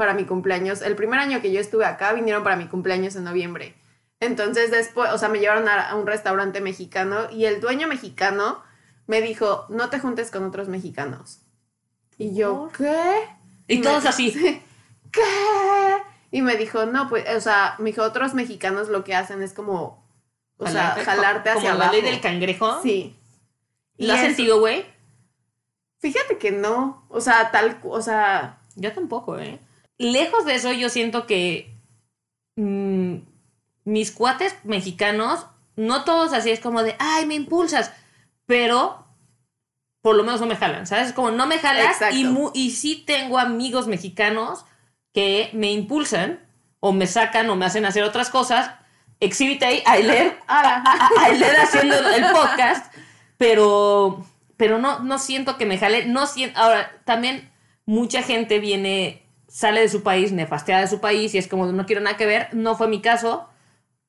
para mi cumpleaños. El primer año que yo estuve acá, vinieron para mi cumpleaños en noviembre. Entonces después, o sea, me llevaron a, un restaurante mexicano y el dueño mexicano me dijo, no te juntes con otros mexicanos. Y yo. ¿qué? Y me- todos así. ¿qué? Y me dijo, no, pues, o sea, me dijo, otros mexicanos lo que hacen es como, o sea, jalarte como hacia la abajo. ley del cangrejo. Sí. ¿Lo has sentido, güey? Fíjate que no, o sea, tal, o sea, Yo tampoco, ¿eh? Lejos de eso, yo siento que mm, mis cuates mexicanos, no todos así es como de, ay, me impulsas, pero por lo menos no me jalan, ¿sabes? Es como no me jalas y, sí tengo amigos mexicanos que me impulsan o me sacan o me hacen hacer otras cosas. Exhibit ahí, ala, Ailer haciendo el podcast, pero, pero no, no siento que me jale. No siento, ahora, también mucha gente viene, sale de su país, nefasteada de su país, y es como no quiero nada que ver. No fue mi caso.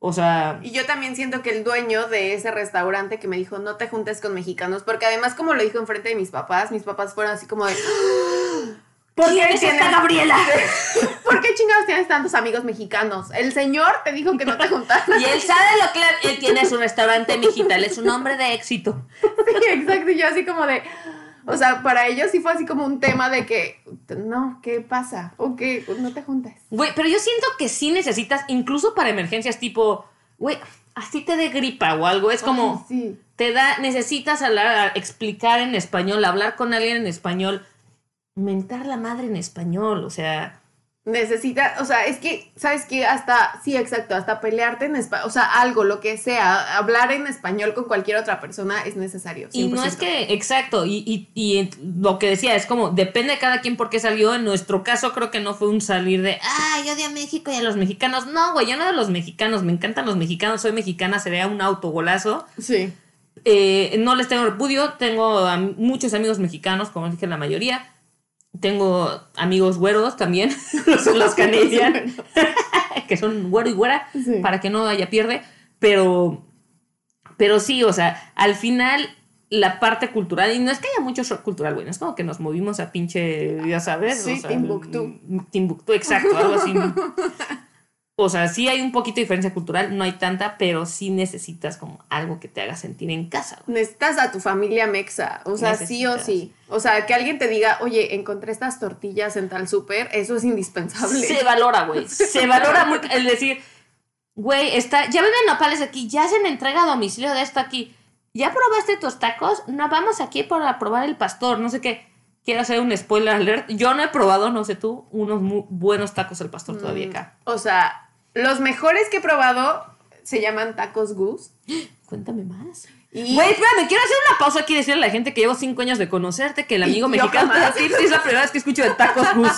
O sea, Y yo también siento que el dueño de ese restaurante que me dijo, no te juntes con mexicanos, porque además como lo dijo enfrente de mis papás, mis papás fueron así como de, ¿por ¿quién qué es esta tienes, Gabriela? ¿por qué chingados tienes tantos amigos mexicanos? El señor te dijo que no te juntaras. Y él sabe lo que él tiene su restaurante Mexital, es un hombre de éxito. Sí, exacto, y yo así como de, o sea, para ellos sí fue así como un tema de que, no, ¿qué pasa? O que no te juntes. Güey, pero yo siento que sí necesitas, incluso para emergencias tipo, güey, así te dé gripa o algo, es como... Ay, sí. te da, necesitas hablar, explicar en español, hablar con alguien en español, mentar la madre en español, o sea, necesita, o sea, es que, ¿sabes qué? Hasta, sí, exacto, hasta pelearte en español, o sea, algo, lo que sea, hablar en español con cualquier otra persona es necesario. Y no es 100%. que, exacto, y, y, lo que decía es como, depende de cada quien por qué salió. En nuestro caso creo que no fue un salir de, ah, yo odio a México y a los mexicanos. No, güey, yo no de los mexicanos, me encantan los mexicanos, soy mexicana, sería un autogolazo. Sí. Eh, no les tengo repudio, tengo muchos amigos mexicanos, como dije la mayoría. Tengo amigos güeros también, los, los canadian, que son güero y güera, Sí. para que no haya pierde. Pero, pero sí, o sea, al final la parte cultural, y no es que haya mucho shock cultural, güey, no es como que nos movimos a pinche, ya sabes. Sí, o sea, Timbuktu. Timbuktu, exacto, algo así. O sea, sí hay un poquito de diferencia cultural, no hay tanta, pero sí necesitas como algo que te haga sentir en casa, güey. Necesitas a tu familia mexa, o sea, sí o sí. O sea, que alguien te diga, oye, encontré estas tortillas en tal súper, eso es indispensable. Se valora, güey. Se valora mucho el decir, güey, está, ya venden nopales aquí, ya hacen entrega a domicilio de esto aquí. ¿Ya probaste tus tacos? No, vamos aquí para probar el pastor, no sé qué. Quiero hacer un spoiler alert. Yo no he probado, no sé tú, unos muy buenos tacos al pastor todavía acá. O sea, los mejores que he probado se llaman tacos Gus. Cuéntame más. Y Güey, espérame, quiero hacer una pausa aquí y decirle a la gente que llevo cinco años de conocerte, que el amigo Y mexicano es la primera vez que escucho de tacos Gus.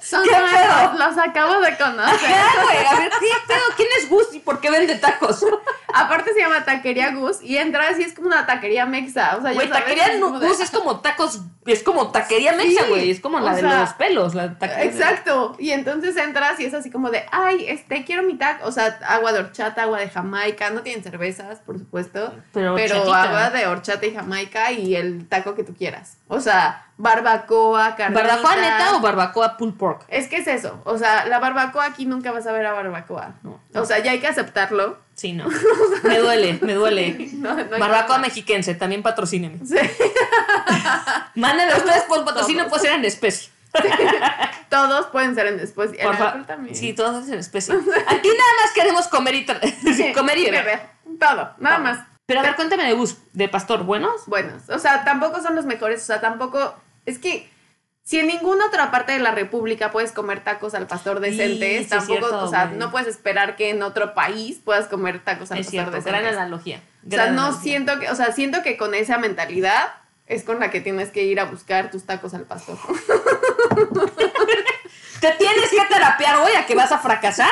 son ¿Qué nuevos, pedo? los acabo de conocer. Ajá, güey, a ver, ¿qué pedo? ¿Quién es Gus y por qué vende tacos? Aparte se llama Taquería Gus y entras y es como una taquería mexa. O sea, Güey, taquería de- Gus es como tacos, es como taquería mexa, güey. Es como la de los pelos, la taquería. Exacto. Y entonces entras y es así como de, ay, este, quiero mi taco. O sea, agua de horchata, agua de Jamaica. No tienen cervezas, por supuesto. Pero Pero agua de horchata y Jamaica y el taco que tú quieras. O sea, barbacoa, carnita. ¿Barbacoa neta o barbacoa pulled pork? Es que es eso. O sea, la barbacoa aquí nunca vas a ver a barbacoa. No. O sea, ya hay que aceptarlo. Sí, no. Me duele, me duele. No, barbacoa mexiquense, también patrocíneme. Sí. Mándenme ustedes por patrocinio, puede ser en especie. Todos pueden ser en después. El alcohol también. Sí, todos en especie. Aquí nada más queremos comer y, comer y beber. Todo, nada más. Pero a ver, cuéntame de Gus, de pastor, ¿buenos? Buenos. O sea, tampoco son los mejores. O sea, tampoco. Es que. Si en ninguna otra parte de la República puedes comer tacos al pastor sí, es tampoco, cierto, o sea, no puedes esperar que en otro país puedas comer tacos al Es pastor cierto, gran decentes. analogía. O sea, gran no analogía. siento que, o sea, siento que con esa mentalidad es con la que tienes que ir a buscar tus tacos al pastor. Te tienes que terapiar, güey, a que vas a fracasar,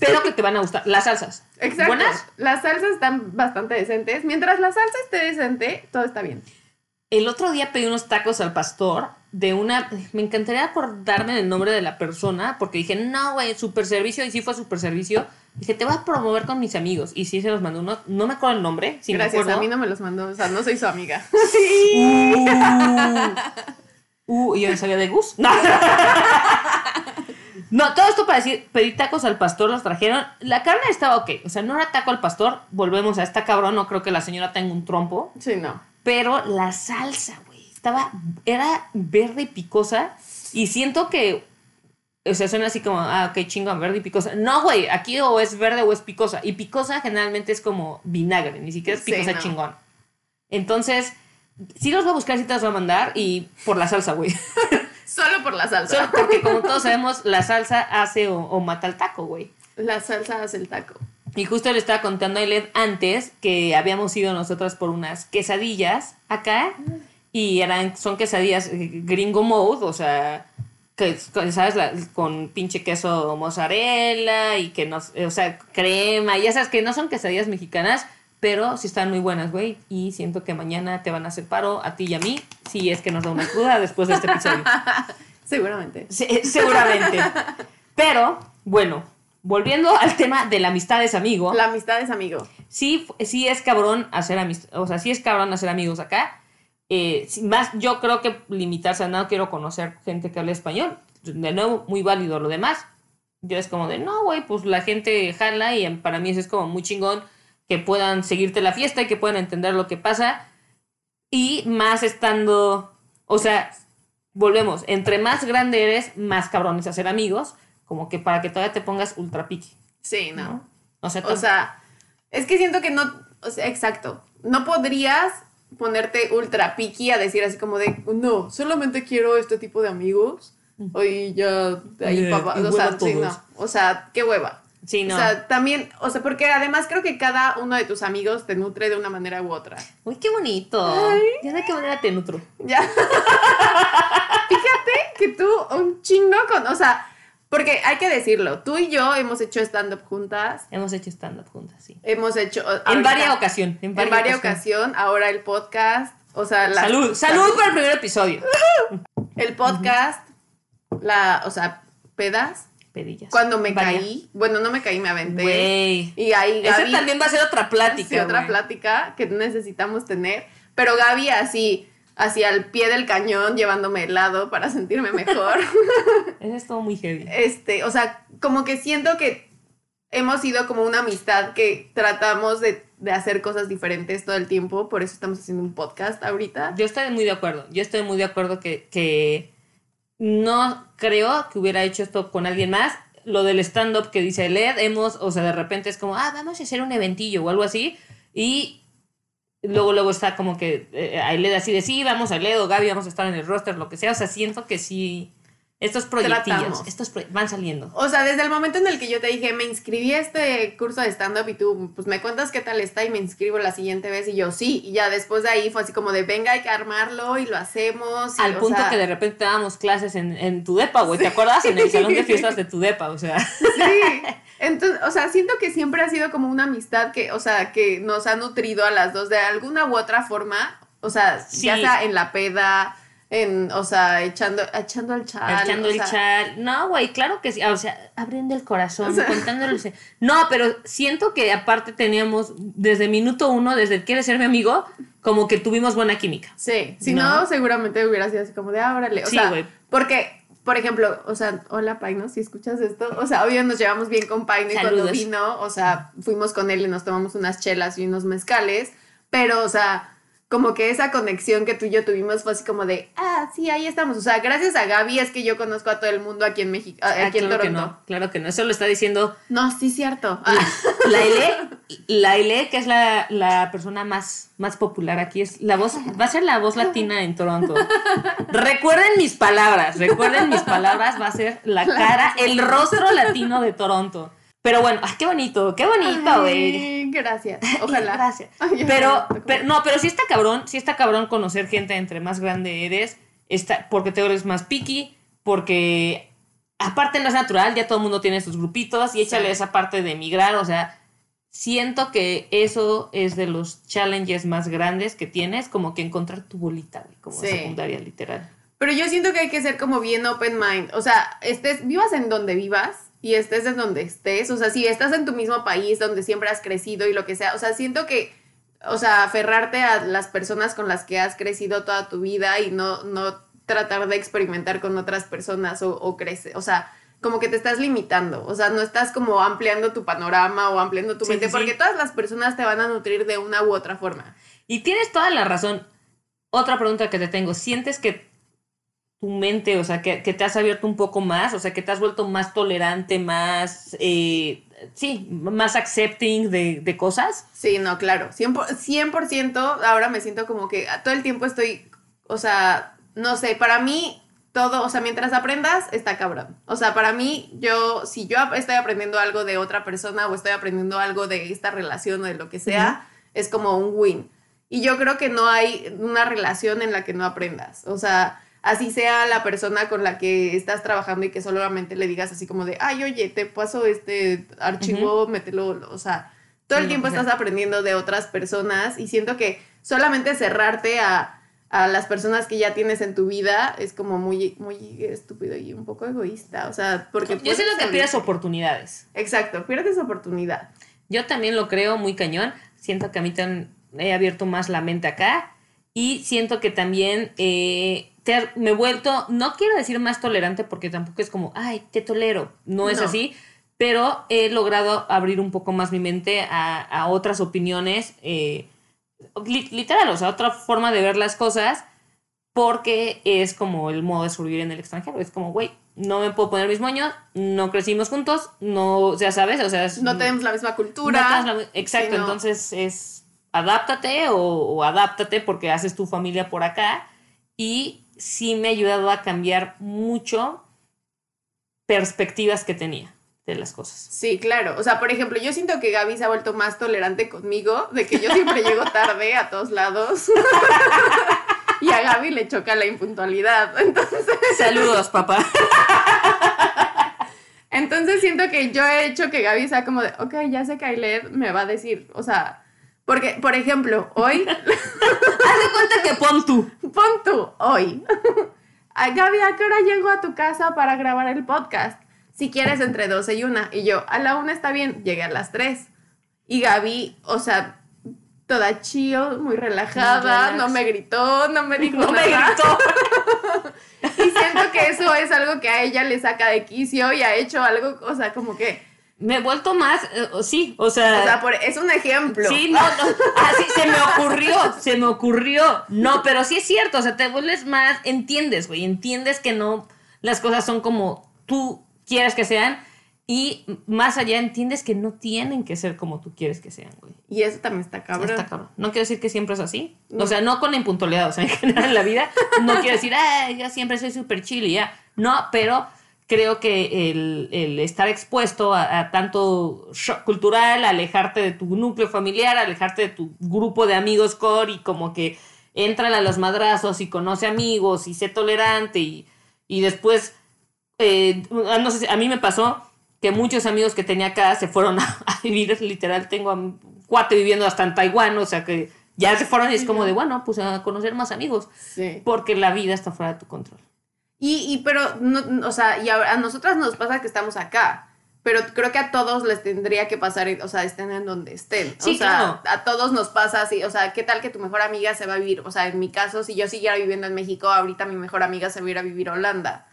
pero que te van a gustar. Las salsas. Exacto. ¿Buenas? Las salsas están bastante decentes. Mientras la salsa esté decente, todo está bien. El otro día pedí unos tacos al pastor de una. Me encantaría acordarme del nombre de la persona, porque dije, no, güey, super servicio, y sí fue super servicio. Dije, te voy a promover con mis amigos. Y sí se los mandó uno. No me acuerdo el nombre, si me Gracias, acuerdo. a mí no me los mandó, o sea, no soy su amiga. Uh, uh, y yo no sabía de Gus. No. No, todo esto para decir, pedí tacos al pastor, los trajeron. La carne estaba ok. O sea, no era taco al pastor. Volvemos a esta cabrón. No creo que la señora tenga un trompo. Sí, no. Pero la salsa, güey, estaba, era verde y picosa. Y siento que, o sea, suena así como, ah, ok, chingón, verde y picosa. No, güey, aquí o es verde o es picosa. Y picosa generalmente es como vinagre, ni siquiera es Sí, picosa no. chingón. Entonces, sí los voy a buscar, sí te los voy a mandar. Y por la salsa, güey. Solo por la salsa. Solo porque como todos sabemos, la salsa hace o, o mata el taco, güey. La salsa hace el taco. Y justo le estaba contando a Eled antes que habíamos ido nosotras por unas quesadillas acá y eran son quesadillas eh, gringo mode, o sea, que sabes La- con pinche queso mozzarella y que no, o sea, crema, y sabes que no son quesadillas mexicanas, pero sí están muy buenas, güey, y siento que mañana te van a hacer paro a ti y a mí si es que nos da una cruda después de este episodio. Seguramente. Se- seguramente. Pero, bueno, volviendo al tema de la amistad es amigo La amistad es amigo. sí, sí es cabrón hacer amistad, o sea, sí es cabrón hacer amigos acá. Eh, más yo creo que limitarse a no quiero conocer gente que hable español. De nuevo, muy válido lo demás. Yo es como de, no, güey, pues la gente jala y para mí eso es como muy chingón que puedan seguirte la fiesta y que puedan entender lo que pasa. Y más estando, o sea, volvemos, entre más grande eres, más cabrón es hacer amigos, como que para que todavía te pongas ultra piqui, Sí, no. ¿no? O sea, O sea, es que siento que no, o sea, exacto, no podrías ponerte ultra picky a decir así como de, no, solamente quiero este tipo de amigos Hoy yo, ahí Eh, papá, o sea, sí, no. O sea, qué hueva. Sí, no. O sea, también, o sea, porque además creo que cada uno de tus amigos te nutre de una manera u otra. Uy, qué bonito. Ya de qué manera te nutro. Ya. Fíjate que tú, un chingo con, o sea, porque hay que decirlo, tú y yo hemos hecho stand-up juntas, Hemos hecho stand-up juntas, sí. hemos hecho... En varias ocasiones. En En varias ocasiones. ocasiones, ahora el podcast, o sea, la- Salud, salud por el primer episodio. El podcast, la, o sea, pedas, Pedillas. cuando me caí, bueno, no me caí, me aventé. Güey. Y ahí Gaby... Ese también va a ser otra plática. Sí, otra plática que necesitamos tener. Pero Gaby así, así al pie del cañón, llevándome helado para sentirme mejor. Ese es todo muy heavy. este, o sea, como que siento que hemos sido como una amistad que tratamos de, de hacer cosas diferentes todo el tiempo. Por eso estamos haciendo un podcast ahorita. Yo estoy muy de acuerdo. Yo estoy muy de acuerdo que, que no creo que hubiera hecho esto con alguien más. Lo del stand-up que dice Led, hemos, o sea, de repente es como, ah, vamos a hacer un eventillo o algo así. Y luego, luego está como que eh, a Led así de, sí, vamos a Led o Gaby, vamos a estar en el roster, lo que sea. O sea, siento que sí, estos proyectillos, Tratamos. estos proye- van saliendo. O sea, desde el momento en el que yo te dije, me inscribí a este curso de stand-up y tú, pues me cuentas qué tal está y me inscribo la siguiente vez y yo sí. Y ya después de ahí fue así como de, venga, hay que armarlo y lo hacemos. y, Al punto sea, que de repente dábamos clases en, en tu depa, güey, ¿te acuerdas? En el salón de fiestas de tu depa, o sea. Sí. Entonces, o sea, siento que siempre ha sido como una amistad que, o sea, que nos ha nutrido a las dos de alguna u otra forma. O sea, Sí. ya sea en la peda, en, o sea, echando, echando al chal. Echando o el sea, chat. No, güey, claro que sí. O sea, abriendo el corazón, O sea. contándole. No, pero siento que aparte teníamos, desde minuto uno, desde quieres ser mi amigo, como que tuvimos buena química. Sí, si no, No. seguramente hubiera sido así como de, ah, órale. O Sí, sea, güey. porque, por ejemplo, o sea, hola Paino, si escuchas esto, o sea, obvio nos llevamos bien con Paino y cuando vino, o sea, fuimos con él y nos tomamos unas chelas y unos mezcales, pero, o sea, como que esa conexión que tú y yo tuvimos fue así como de, ah, sí, ahí estamos. O sea, gracias a Gaby es que yo conozco a todo el mundo aquí en México, Ah, aquí en claro que Toronto. no, claro que no. Eso lo está diciendo No, sí, cierto. La Ele, la Ele, que es la, la persona más, más popular aquí, es la voz, va a ser la voz latina en Toronto. Recuerden mis palabras, recuerden mis palabras, va a ser la cara, el rostro latino de Toronto. Pero bueno, ay, qué bonito, qué bonito, güey. gracias. Ojalá. Gracias. Ay, Pero, pero, no, pero sí está cabrón, sí está cabrón conocer gente entre más grande eres, está, porque te eres más picky, porque aparte no es natural, ya todo el mundo tiene sus grupitos y échale Sí. esa parte de emigrar, o sea, siento que eso es de los challenges más grandes que tienes, como que encontrar tu bolita, güey, como Sí. secundaria literal. Pero yo siento que hay que ser como bien open mind. O sea, estés, vivas en donde vivas y estés en donde estés. O sea, si estás en tu mismo país donde siempre has crecido y lo que sea. O sea, siento que, o sea, aferrarte a las personas con las que has crecido toda tu vida y no, no tratar de experimentar con otras personas o, o crecer. O sea, como que te estás limitando. O sea, no estás como ampliando tu panorama o ampliando tu Sí, mente sí, sí. porque todas las personas te van a nutrir de una u otra forma. Y tienes toda la razón. Otra pregunta que te tengo, ¿sientes que tu mente, o sea, que, que te has abierto un poco más, o sea, que te has vuelto más tolerante, más, eh, sí, más accepting de, de cosas? Sí, no, claro. 100%, 100% ahora me siento como que todo el tiempo estoy, o sea, no sé, para mí todo, o sea, mientras aprendas, está cabrón. O sea, para mí, yo, si yo estoy aprendiendo algo de otra persona o estoy aprendiendo algo de esta relación o de lo que sea, es como un win. Y yo creo que no hay una relación en la que no aprendas. O sea, así sea la persona con la que estás trabajando y que solamente le digas así como de, ay, oye, te paso este archivo, mételo, o sea, todo el tiempo estás aprendiendo de otras personas y siento que solamente cerrarte a, a las personas que ya tienes en tu vida es como muy, muy estúpido y un poco egoísta, o sea, porque... Yo siento que pierdes oportunidades. Exacto, pierdes oportunidad. Yo también lo creo muy cañón. Siento que a mí también he abierto más la mente acá. Y siento que también eh, te me he vuelto, no quiero decir más tolerante porque tampoco es como, ay, te tolero. No es No. así. Pero he logrado abrir un poco más mi mente a, a otras opiniones. eh, li- literal, o sea, otra forma de ver las cosas. Porque es como el modo de sobrevivir en el extranjero. Es como, güey, no me puedo poner mis moños, no crecimos juntos, no, ya sabes, o sea, es- No tenemos la misma cultura. no la- exacto, Sí, no. entonces es adáptate o, o adáptate porque haces tu familia por acá y sí me ha ayudado a cambiar mucho perspectivas que tenía de las cosas. Sí, claro. O sea, por ejemplo, yo siento que Gaby se ha vuelto más tolerante conmigo, de que yo siempre llego tarde a todos lados. y a Gaby le choca la impuntualidad. Entonces, Saludos, papá. entonces siento que yo he hecho que Gaby sea como de, ok, ya sé que Ailet me va a decir, o sea, porque, por ejemplo, hoy, Haz de cuenta que pon tú. pon tú, hoy. Gaby, ¿a qué hora llego a tu casa para grabar el podcast? Si quieres, entre 12 y 1. Y yo, a la 1 está bien, llegué a las 3. Y Gaby, o sea, toda chill, muy relajada, no me gritó, no me dijo No me nada. gritó. Y siento que eso es algo que a ella le saca de quicio y ha hecho algo, o sea, como que, Me he vuelto más, eh, sí, o sea, o sea, por- es un ejemplo. sí, no, no, así se me ocurrió, se me ocurrió. No, pero sí es cierto, o sea, te vuelves más, entiendes, güey, entiendes que no, las cosas son como tú quieres que sean y más allá entiendes que no tienen que ser como tú quieres que sean, güey. Y eso también está cabrón. Está cabrón. No quiero decir que siempre es así. O sea, no con la impuntualidad, o sea, en general en la vida. No quiero decir, ah, yo siempre soy súper chill y ya. No, pero creo que el, el estar expuesto a, a tanto shock cultural, alejarte de tu núcleo familiar, alejarte de tu grupo de amigos core y como que entra a los madrazos y conoce amigos y sé tolerante y, y después, eh, no sé, si- a mí me pasó que muchos amigos que tenía acá se fueron a, a vivir, literal, tengo a cuate viviendo hasta en Taiwán, o sea que ya se fueron y es como de, bueno, pues a conocer más amigos, Sí. porque la vida está fuera de tu control. Y, y pero, no, o sea, y a, a nosotras nos pasa que estamos acá. Pero creo que a todos les tendría que pasar, o sea, estén en donde estén. Sí, o sea, claro. a todos nos pasa así. O sea, ¿qué tal que tu mejor amiga se va a vivir? O sea, en mi caso, si yo siguiera viviendo en México, ahorita mi mejor amiga se va a ir a vivir a Holanda.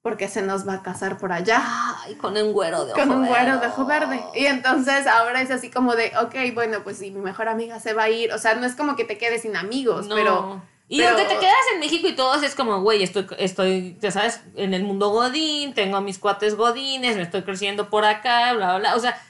Porque se nos va a casar por allá. Ay, con un güero de con un güero de ojo verde. Y entonces ahora es así como de, ok, bueno, pues si mi mejor amiga se va a ir. O sea, no es como que te quedes sin amigos, No. pero. Y pero- aunque te quedas en México y todos es como, güey, estoy, estoy, ya sabes, en el mundo godín, tengo a mis cuates godines, me estoy creciendo por acá, bla, bla, bla. O sea,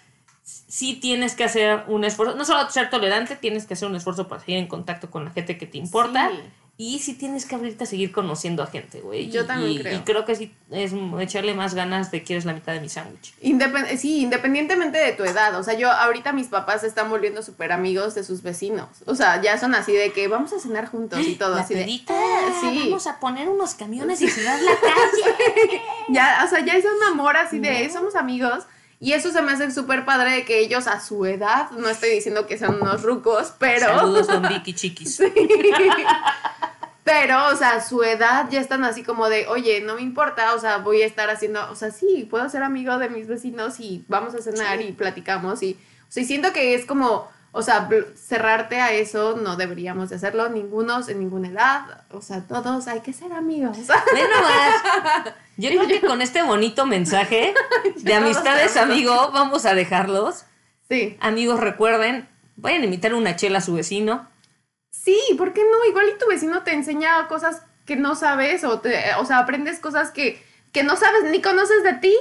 sí tienes que hacer un esfuerzo, no solo ser tolerante, tienes que hacer un esfuerzo para seguir en contacto con la gente que te importa. Sí. Y sí tienes que abrirte a seguir conociendo a gente, güey. Yo también y, creo. Y creo que sí es echarle más ganas de que eres la mitad de mi sándwich. Independ- sí, independientemente de tu edad. O sea, yo ahorita mis papás se están volviendo súper amigos de sus vecinos. O sea, ya son así de que vamos a cenar juntos y todo. La así de, "Ah, sí. vamos a poner unos camiones y cerrar la calle. Ya, o sea, ya es un amor así de somos amigos. Y eso se me hace súper padre de que ellos a su edad, no estoy diciendo que sean unos rucos, pero. Saludos, don Vicky Chiquis. Pero, o sea, a su edad ya están así como de, oye, no me importa, o sea, voy a estar haciendo, o sea, sí, puedo ser amigo de mis vecinos y vamos a cenar y platicamos y, o sea, y siento que es como, o sea, cerrarte a eso no deberíamos de hacerlo, ningunos en ninguna edad, o sea, todos hay que ser amigos. Nomás. Yo creo que con este bonito mensaje de amistades, amigo, vamos a dejarlos. sí, Amigos, recuerden, vayan a invitar una chela a su vecino. Sí, ¿por qué no? Igual y tu vecino te enseña cosas que no sabes o, te, o sea, aprendes cosas que, que no sabes ni conoces de ti.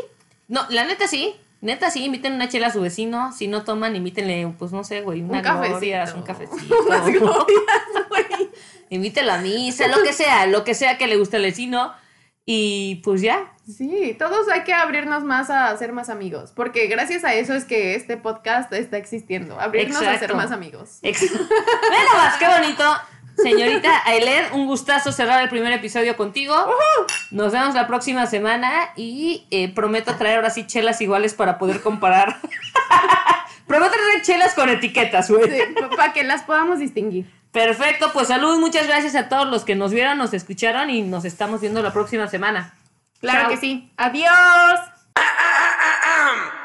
No, la neta sí. Neta sí, inviten una chela a su vecino. Si no toman, invítenle, pues no sé, güey, una Un glorias, un cafecito. Unas glorias, güey. Invítelo a misa, lo que sea, lo que sea que le guste al vecino. Y pues ya. Sí, todos hay que abrirnos más a ser más amigos, porque gracias a eso es que este podcast está existiendo, abrirnos a ser Exacto. más amigos. Ex- Ve nomás, qué bonito. Señorita Ailer, un gustazo cerrar el primer episodio contigo. Nos vemos la próxima semana y eh, prometo traer ahora sí chelas iguales para poder comparar. prometo traer chelas con etiquetas, güey. Sí, para que las podamos distinguir. Perfecto, pues salud, muchas gracias a todos los que nos vieron, nos escucharon y nos estamos viendo la próxima semana. Claro que sí. Adiós. Ah, ah, ah,